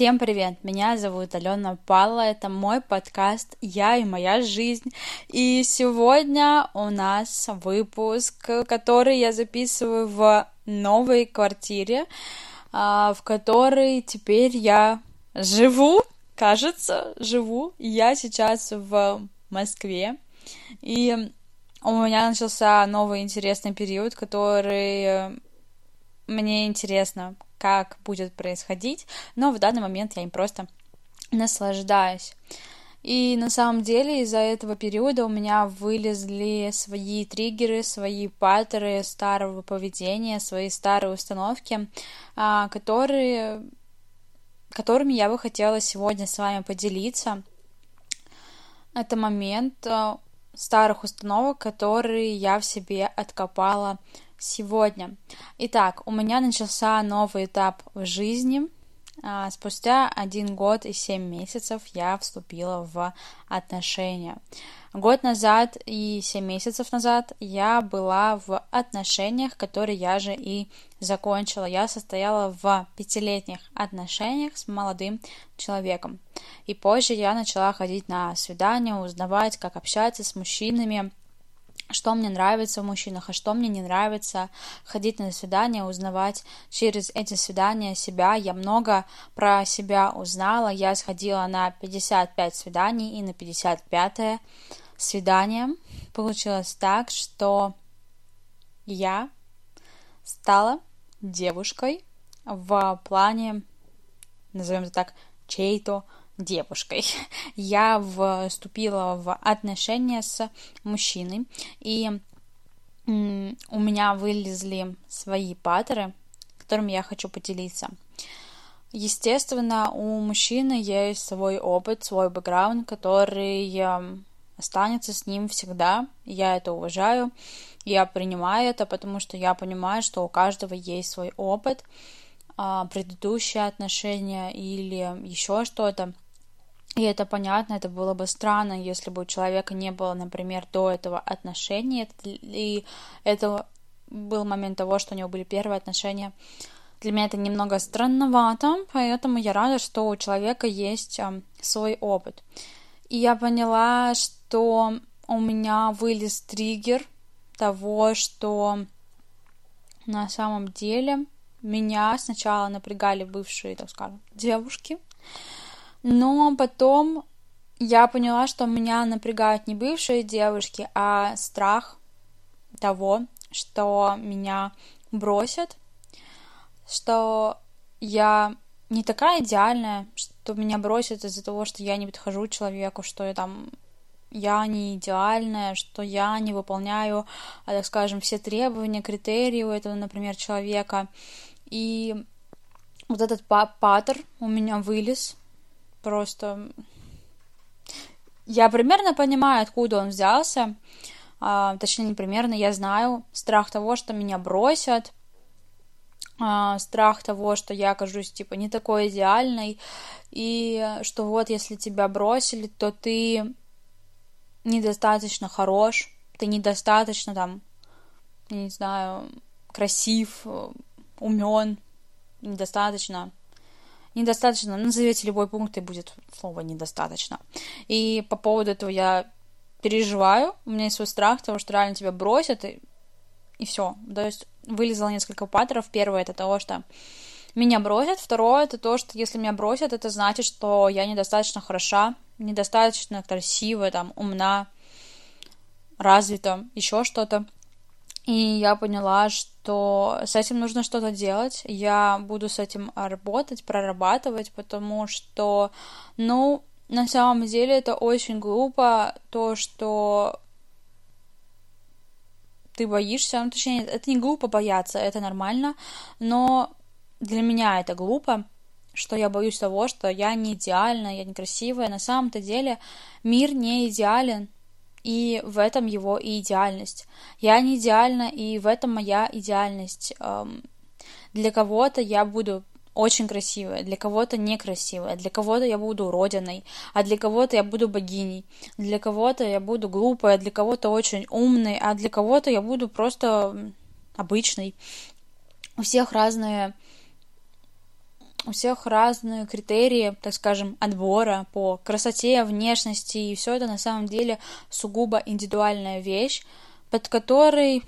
Всем привет! Меня зовут Алена Пала, это мой подкаст «Я и моя жизнь». И сегодня у нас выпуск, который я записываю в новой квартире, а, в которой теперь я живу, кажется, живу. Я сейчас в Москве, и у меня начался новый интересный период, который мне интересно, как будет происходить, но в данный момент я им просто наслаждаюсь. И на самом деле из-за этого периода у меня вылезли свои триггеры, свои паттерны старого поведения, свои старые установки, а, которые, которыми я бы хотела сегодня с вами поделиться. Это момент а, старых установок, которые я в себе откопала сегодня. Итак, у меня начался новый этап в жизни. А, спустя один год и семь месяцев я вступила в отношения. Год назад и семь месяцев назад я была в отношениях, которые я же и закончила. Я состояла в пятилетних отношениях с молодым человеком. И позже я начала ходить на свидания, узнавать, как общаться с мужчинами, что мне нравится в мужчинах, а что мне не нравится, ходить на свидания, узнавать через эти свидания себя. Я много про себя узнала. Я сходила на 55 свиданий и на 55 свидание получилось так, что я стала девушкой в плане, назовем это так, чей-то девушкой. Я вступила в отношения с мужчиной, и у меня вылезли свои паттерны, которыми я хочу поделиться. Естественно, у мужчины есть свой опыт, свой бэкграунд, который эм, останется с ним всегда. Я это уважаю, я принимаю это, потому что я понимаю, что у каждого есть свой опыт, а, предыдущие отношения или еще что-то. И это понятно, это было бы странно, если бы у человека не было, например, до этого отношений, и это был момент того, что у него были первые отношения. Для меня это немного странновато, поэтому я рада, что у человека есть свой опыт. И я поняла, что у меня вылез триггер того, что на самом деле меня сначала напрягали бывшие, так скажем, девушки, но потом я поняла, что меня напрягают не бывшие девушки, а страх того, что меня бросят, что я не такая идеальная, что меня бросят из-за того, что я не подхожу человеку, что я там я не идеальная, что я не выполняю, а, так скажем, все требования, критерии у этого, например, человека. И вот этот паттер у меня вылез, просто я примерно понимаю, откуда он взялся, а, точнее, не примерно, я знаю страх того, что меня бросят, а, страх того, что я окажусь, типа, не такой идеальной, и что вот, если тебя бросили, то ты недостаточно хорош, ты недостаточно, там, не знаю, красив, умен, недостаточно недостаточно, назовите любой пункт, и будет слово недостаточно. И по поводу этого я переживаю, у меня есть свой страх того, что реально тебя бросят, и, и все. То есть вылезло несколько паттернов. Первое это того, что меня бросят. Второе это то, что если меня бросят, это значит, что я недостаточно хороша, недостаточно красивая, там, умна, развита, еще что-то. И я поняла, что с этим нужно что-то делать. Я буду с этим работать, прорабатывать, потому что, ну, на самом деле это очень глупо, то, что ты боишься, ну, точнее, это не глупо бояться, это нормально, но для меня это глупо, что я боюсь того, что я не идеальна, я некрасивая. На самом-то деле мир не идеален, и в этом его и идеальность. Я не идеальна, и в этом моя идеальность. Для кого-то я буду очень красивая, для кого-то некрасивая, для кого-то я буду родиной, а для кого-то я буду богиней, для кого-то я буду глупая, для кого-то очень умной, а для кого-то я буду просто обычной. У всех разные у всех разные критерии, так скажем, отбора по красоте, внешности, и все это на самом деле сугубо индивидуальная вещь, под которой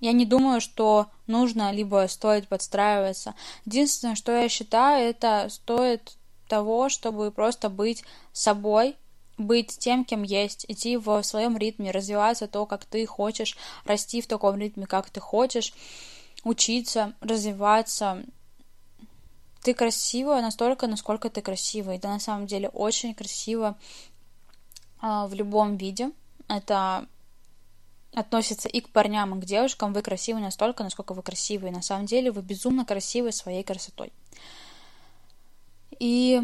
я не думаю, что нужно либо стоит подстраиваться. Единственное, что я считаю, это стоит того, чтобы просто быть собой, быть тем, кем есть, идти в своем ритме, развиваться то, как ты хочешь, расти в таком ритме, как ты хочешь, учиться, развиваться, ты красива настолько, насколько ты красива. И ты на самом деле очень красива а, в любом виде. Это относится и к парням, и к девушкам. Вы красивы настолько, насколько вы красивы. И на самом деле вы безумно красивы своей красотой. И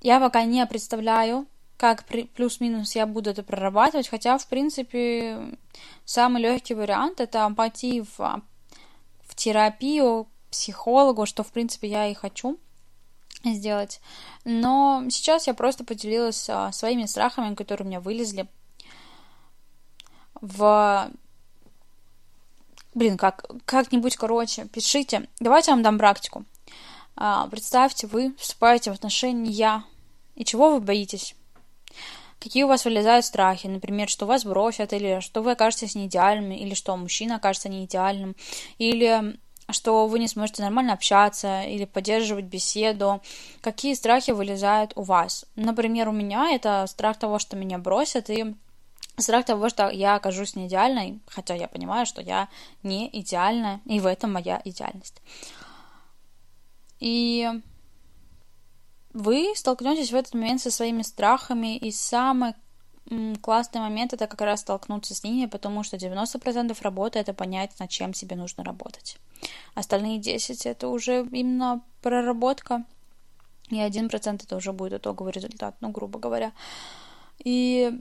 я пока не представляю, как плюс-минус я буду это прорабатывать, хотя, в принципе, самый легкий вариант это пойти в, в терапию психологу, что, в принципе, я и хочу сделать. Но сейчас я просто поделилась а, своими страхами, которые у меня вылезли в... Блин, как, как-нибудь, короче, пишите. Давайте я вам дам практику. А, представьте, вы вступаете в отношения, и чего вы боитесь? Какие у вас вылезают страхи? Например, что вас бросят, или что вы окажетесь неидеальным, или что мужчина окажется неидеальным, или что вы не сможете нормально общаться или поддерживать беседу. Какие страхи вылезают у вас? Например, у меня это страх того, что меня бросят, и страх того, что я окажусь не идеальной, хотя я понимаю, что я не идеальна, и в этом моя идеальность. И вы столкнетесь в этот момент со своими страхами, и самый классный момент это как раз столкнуться с ними, потому что 90% работы это понять, над чем тебе нужно работать. Остальные 10 это уже именно проработка, и 1% это уже будет итоговый результат, ну, грубо говоря. И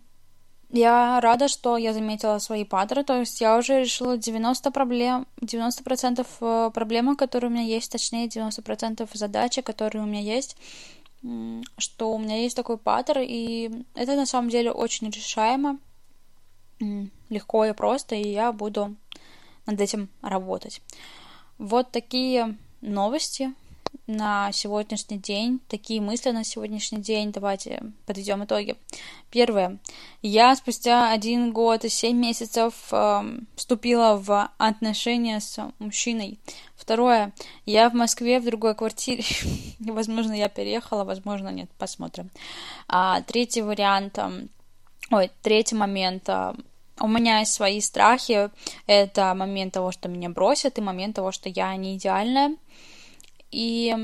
я рада, что я заметила свои паттерны, то есть я уже решила 90 проблем, 90% э, проблем, которые у меня есть, точнее 90% задачи, которые у меня есть, что у меня есть такой паттер, и это на самом деле очень решаемо, легко и просто, и я буду над этим работать. Вот такие новости на сегодняшний день, такие мысли на сегодняшний день. Давайте подведем итоги. Первое. Я спустя один год и семь месяцев э, вступила в отношения с мужчиной. Второе. Я в Москве в другой квартире. возможно, я переехала, возможно, нет. Посмотрим. А, третий вариант. Э, ой, третий момент. Э, у меня есть свои страхи. Это момент того, что меня бросят, и момент того, что я не идеальная. И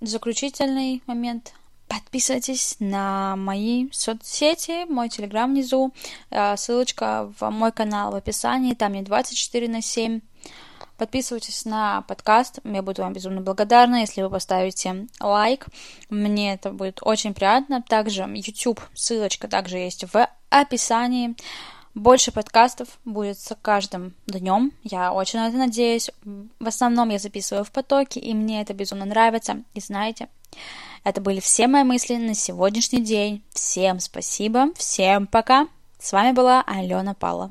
заключительный момент. Подписывайтесь на мои соцсети, мой телеграм внизу, э, ссылочка в мой канал в описании, там мне 24 на 7. Подписывайтесь на подкаст, я буду вам безумно благодарна, если вы поставите лайк, мне это будет очень приятно. Также YouTube, ссылочка также есть в описании. Больше подкастов будет с каждым днем. Я очень на это надеюсь. В основном я записываю в потоке, и мне это безумно нравится. И знаете, это были все мои мысли на сегодняшний день. Всем спасибо, всем пока. С вами была Алена Пала.